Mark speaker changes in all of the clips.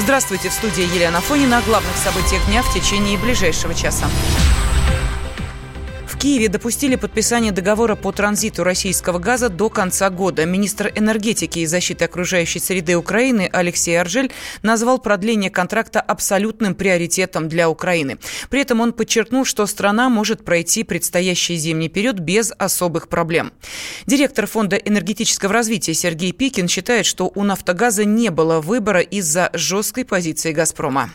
Speaker 1: Здравствуйте, в студии Елена Фонина о главных событиях дня в течение ближайшего часа. Киеве допустили подписание договора по транзиту российского газа до конца года. Министр энергетики и защиты окружающей среды Украины Алексей Аржель назвал продление контракта абсолютным приоритетом для Украины. При этом он подчеркнул, что страна может пройти предстоящий зимний период без особых проблем. Директор Фонда энергетического развития Сергей Пикин считает, что у «Нафтогаза» не было выбора из-за жесткой позиции «Газпрома»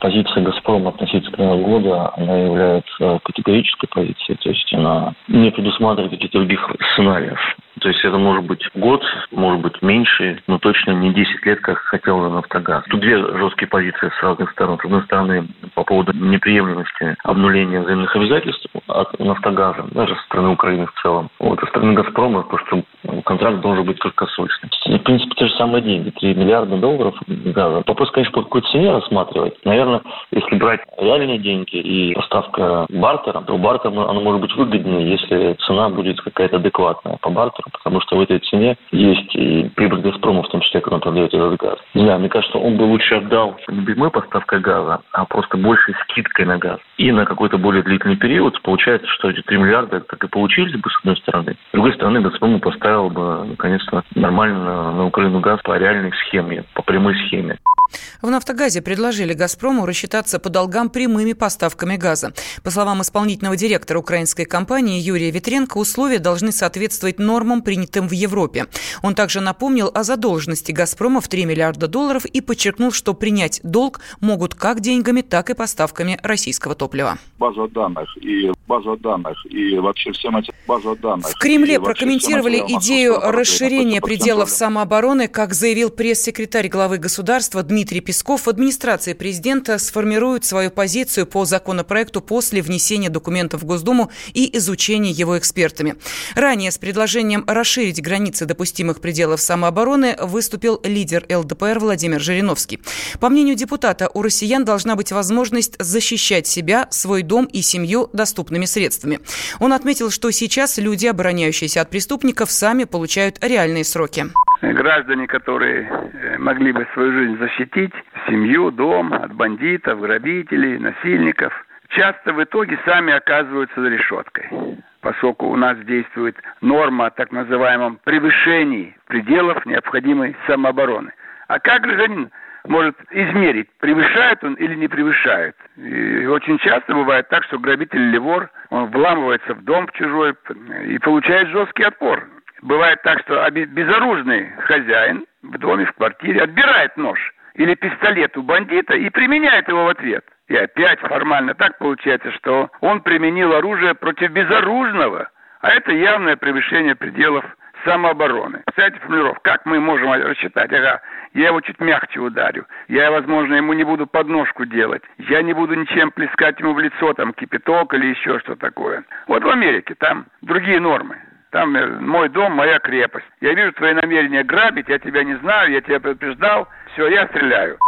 Speaker 2: позиция «Газпрома» относительно года, она является категорической позицией, то есть она не предусматривает каких-то других сценариев. То есть это может быть год, может быть меньше, но точно не 10 лет, как хотел «Нафтогаз». Тут две жесткие позиции с разных сторон. С одной стороны, по поводу неприемлемости обнуления взаимных обязательств от «Нафтогаза», даже со стороны Украины в целом. Вот, со стороны «Газпрома», потому что контракт должен быть краткосрочным. В принципе, те же самые деньги, 3 миллиарда долларов газа. Вопрос, конечно, по какой цене рассматривать. Наверное, если брать реальные деньги и поставка бартером, то бартер оно может быть выгоднее, если цена будет какая-то адекватная по бартеру потому что в этой цене есть и прибыль «Газпрома», в том числе, он продает этот газ. Не знаю, мне кажется, он бы лучше отдал не прямой поставкой газа, а просто большей скидкой на газ. И на какой-то более длительный период получается, что эти 3 миллиарда так и получились бы, с одной стороны. С другой стороны, «Газпром» поставил бы, наконец-то, нормально на Украину газ по реальной схеме, по прямой схеме.
Speaker 1: В «Нафтогазе» предложили «Газпрому» рассчитаться по долгам прямыми поставками газа. По словам исполнительного директора украинской компании Юрия Ветренко, условия должны соответствовать нормам, принятым в Европе. Он также напомнил о задолженности «Газпрома» в 3 миллиарда долларов и подчеркнул, что принять долг могут как деньгами, так и поставками российского топлива.
Speaker 3: База данных и база данных и вообще всем этим база данных.
Speaker 1: В Кремле прокомментировали идею расширения пределов самообороны, как заявил пресс-секретарь главы государства Дмитрий Песков в администрации президента сформирует свою позицию по законопроекту после внесения документов в Госдуму и изучения его экспертами. Ранее с предложением расширить границы допустимых пределов самообороны выступил лидер ЛДПР Владимир Жириновский. По мнению депутата, у россиян должна быть возможность защищать себя, свой дом и семью доступными средствами. Он отметил, что сейчас люди, обороняющиеся от преступников, сами получают реальные сроки
Speaker 4: граждане, которые э, могли бы свою жизнь защитить, семью, дом от бандитов, грабителей, насильников, часто в итоге сами оказываются за решеткой. Поскольку у нас действует норма о так называемом превышении пределов необходимой самообороны. А как гражданин может измерить, превышает он или не превышает. И очень часто бывает так, что грабитель или вор, он вламывается в дом чужой и получает жесткий отпор. Бывает так, что безоружный хозяин в доме, в квартире отбирает нож или пистолет у бандита и применяет его в ответ. И опять формально так получается, что он применил оружие против безоружного, а это явное превышение пределов самообороны. Кстати, формулировка, как мы можем рассчитать? Ага, я его чуть мягче ударю. Я, возможно, ему не буду подножку делать. Я не буду ничем плескать ему в лицо, там, кипяток или еще что такое. Вот в Америке там другие нормы. Там э, мой дом, моя крепость. Я вижу твои намерения грабить, я тебя не знаю, я тебя предупреждал. Все, я стреляю.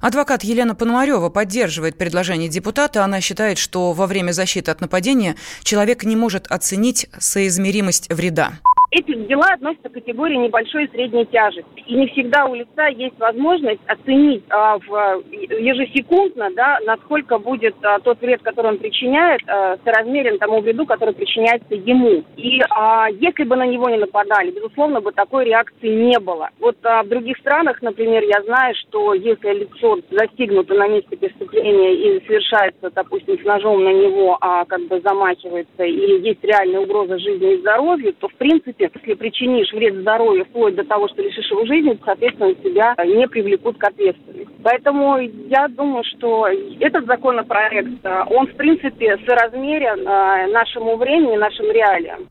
Speaker 1: Адвокат Елена Пономарева поддерживает предложение депутата. Она считает, что во время защиты от нападения человек не может оценить соизмеримость вреда.
Speaker 5: Эти дела относятся к категории небольшой и средней тяжести. И не всегда у лица есть возможность оценить а, в, ежесекундно, да, насколько будет а, тот вред, который он причиняет, а, соразмерен тому вреду, который причиняется ему. И а, если бы на него не нападали, безусловно, бы такой реакции не было. Вот а, в других странах, например, я знаю, что если лицо застигнуто на месте преступления и совершается, допустим, с ножом на него, а как бы замахивается, и есть реальная угроза жизни и здоровью, то, в принципе, если причинишь вред здоровью вплоть до того, что лишишь его жизни, соответственно, тебя не привлекут к ответственности. Поэтому я думаю, что этот законопроект, он, в принципе, соразмерен э, нашему времени, нашим реалиям.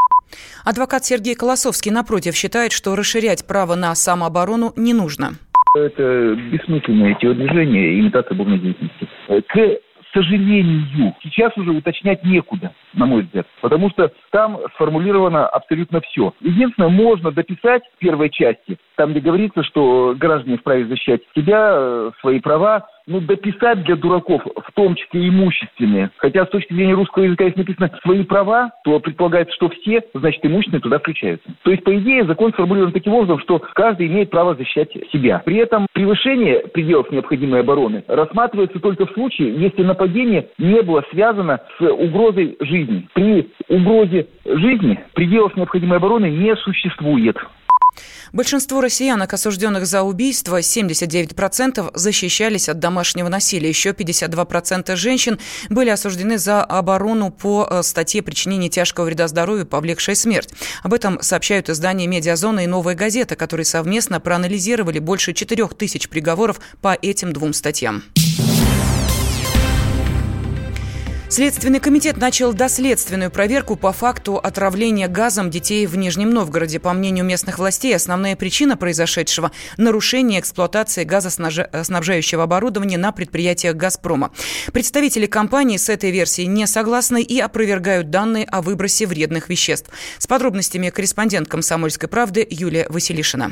Speaker 1: Адвокат Сергей Колосовский, напротив, считает, что расширять право на самооборону не нужно.
Speaker 6: Это бессмысленное телодвижение, имитация бурной деятельности. К сожалению, сейчас уже уточнять некуда, на мой взгляд, потому что там сформулировано абсолютно все. Единственное, можно дописать в первой части, там, где говорится, что граждане вправе защищать себя, э, свои права, ну, дописать для дураков, в том числе имущественные. Хотя с точки зрения русского языка, если написано «свои права», то предполагается, что все, значит, имущественные туда включаются. То есть, по идее, закон сформулирован таким образом, что каждый имеет право защищать себя. При этом превышение пределов необходимой обороны рассматривается только в случае, если нападение не было связано с угрозой жизни. При угрозе жизни пределов необходимой обороны не существует.
Speaker 1: Большинство россиянок, осужденных за убийство, 79% защищались от домашнего насилия. Еще 52% женщин были осуждены за оборону по э, статье причинения тяжкого вреда здоровью, повлекшей смерть. Об этом сообщают издания «Медиазона» и «Новая газета», которые совместно проанализировали больше 4 тысяч приговоров по этим двум статьям. Следственный комитет начал доследственную проверку по факту отравления газом детей в Нижнем Новгороде. По мнению местных властей, основная причина произошедшего – нарушение эксплуатации газоснабжающего оборудования на предприятиях «Газпрома». Представители компании с этой версией не согласны и опровергают данные о выбросе вредных веществ. С подробностями корреспондент «Комсомольской правды» Юлия Василишина.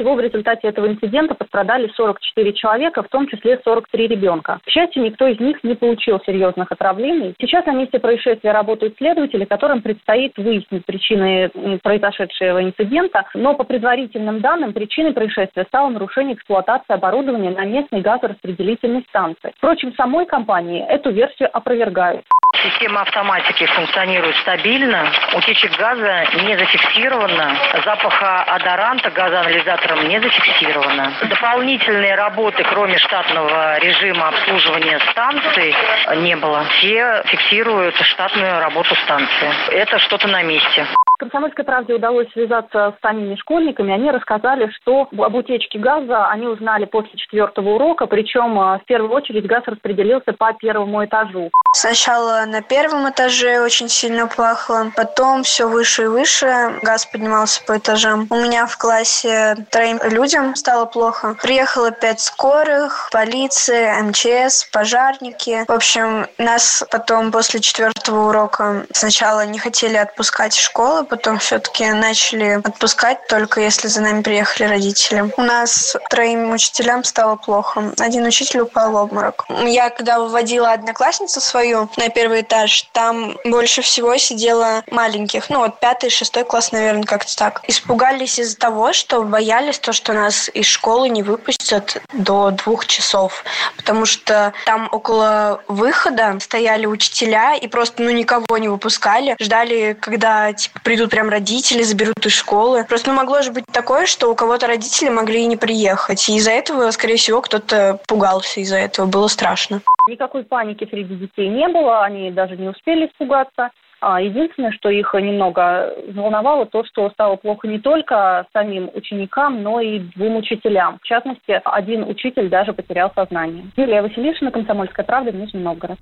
Speaker 7: Всего в результате этого инцидента пострадали 44 человека, в том числе 43 ребенка. К счастью, никто из них не получил серьезных отравлений. Сейчас на месте происшествия работают следователи, которым предстоит выяснить причины произошедшего инцидента. Но по предварительным данным, причиной происшествия стало нарушение эксплуатации оборудования на местной газораспределительной станции. Впрочем, самой компании эту версию опровергают.
Speaker 8: Система автоматики функционирует стабильно, утечек газа не зафиксировано, запаха адоранта газоанализатором не зафиксировано. Дополнительные работы, кроме штатного режима обслуживания станции, не было. Все фиксируют штатную работу станции. Это что-то на месте.
Speaker 7: Комсомольской правде удалось связаться с самими школьниками. Они рассказали, что об утечке газа они узнали после четвертого урока, причем а, в первую очередь газ распределился по первому этажу.
Speaker 9: Сначала на первом этаже очень сильно пахло, потом все выше и выше, газ поднимался по этажам. У меня в классе троим людям стало плохо. Приехало пять скорых, полиция, МЧС, пожарники. В общем, нас потом после четвертого урока сначала не хотели отпускать из школы, потом все-таки начали отпускать, только если за нами приехали родители. У нас троим учителям стало плохо. Один учитель упал в обморок. Я когда выводила одноклассницу свою на первый этаж, там больше всего сидело маленьких. Ну вот пятый, шестой класс, наверное, как-то так. Испугались из-за того, что боялись то, что нас из школы не выпустят до двух часов. Потому что там около выхода стояли учителя и просто ну никого не выпускали. Ждали, когда типа придут придут прям родители, заберут из школы. Просто ну, могло же быть такое, что у кого-то родители могли и не приехать. И из-за этого, скорее всего, кто-то пугался из-за этого. Было страшно.
Speaker 7: Никакой паники среди детей не было, они даже не успели испугаться. А единственное, что их немного волновало, то, что стало плохо не только самим ученикам, но и двум учителям. В частности, один учитель даже потерял сознание. Юлия Василишина, Комсомольская правда, Нижний Новгород.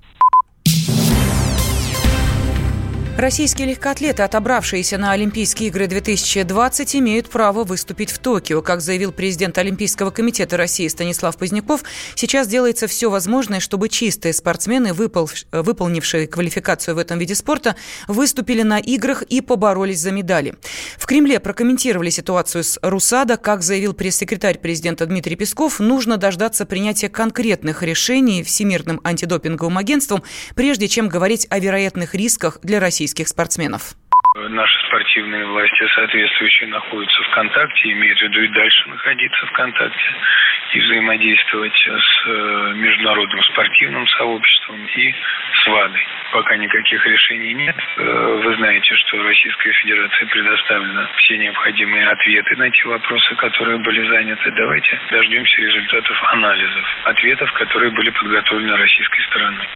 Speaker 1: Российские легкоатлеты, отобравшиеся на Олимпийские игры 2020, имеют право выступить в Токио. Как заявил президент Олимпийского комитета России Станислав Поздняков, сейчас делается все возможное, чтобы чистые спортсмены, выпол... выполнившие квалификацию в этом виде спорта, выступили на играх и поборолись за медали. В Кремле прокомментировали ситуацию с РУСАДА. Как заявил пресс-секретарь президента Дмитрий Песков, нужно дождаться принятия конкретных решений Всемирным антидопинговым агентством, прежде чем говорить о вероятных рисках для России российских спортсменов?
Speaker 10: Наши спортивные власти соответствующие находятся в контакте, имеют в виду и дальше находиться в контакте и взаимодействовать с э, международным спортивным сообществом и с ВАДой. Пока никаких решений нет. Э, вы знаете, что Российская Федерация предоставлена все необходимые ответы на те вопросы, которые были заняты. Давайте дождемся результатов анализов, ответов, которые были подготовлены российской стороной.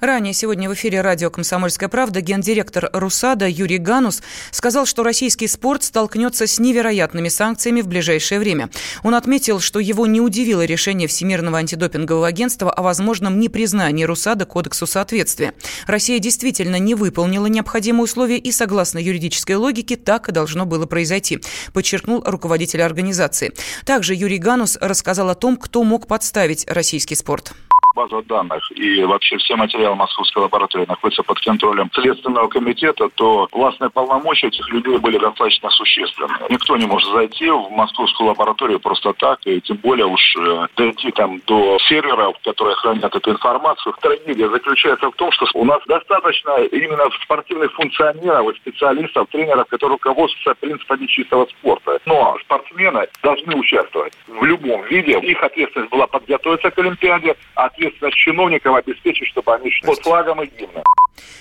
Speaker 1: Ранее сегодня в эфире радио «Комсомольская правда» гендиректор РУСАДА Юрий Ганус сказал, что российский спорт столкнется с невероятными санкциями в ближайшее время. Он отметил, что его не удивило решение Всемирного антидопингового агентства о возможном непризнании РУСАДА Кодексу соответствия. Россия действительно не выполнила необходимые условия и, согласно юридической логике, так и должно было произойти, подчеркнул руководитель организации. Также Юрий Ганус рассказал о том, кто мог подставить российский спорт.
Speaker 3: База данных и вообще все материалы Московской лаборатории находятся под контролем Следственного комитета, то властные полномочия этих людей были достаточно существенны. Никто не может зайти в Московскую лабораторию просто так, и тем более уж э, дойти там до серверов, которые хранят эту информацию. Трагедия заключается в том, что у нас достаточно именно спортивных функционеров, специалистов, тренеров, которые руководствуются принципами чистого спорта. Но спортсмены должны участвовать в любом виде. Их ответственность была подготовиться к Олимпиаде, а ответственность чиновников обеспечить, чтобы они шли под флагом и гимном.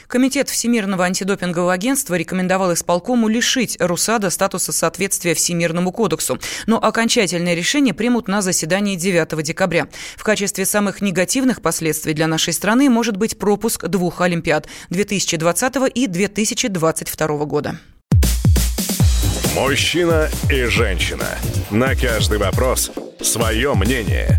Speaker 1: Комитет Всемирного антидопингового агентства рекомендовал исполкому лишить РУСАДА статуса соответствия Всемирному кодексу. Но окончательное решение примут на заседании 9 декабря. В качестве самых негативных последствий для нашей страны может быть пропуск двух Олимпиад 2020 и 2022 года.
Speaker 11: Мужчина и женщина. На каждый вопрос свое мнение.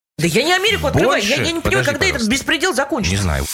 Speaker 12: Да я не Америку открываю. Я, я не понимаю, когда этот беспредел закончится.
Speaker 13: Не знаю.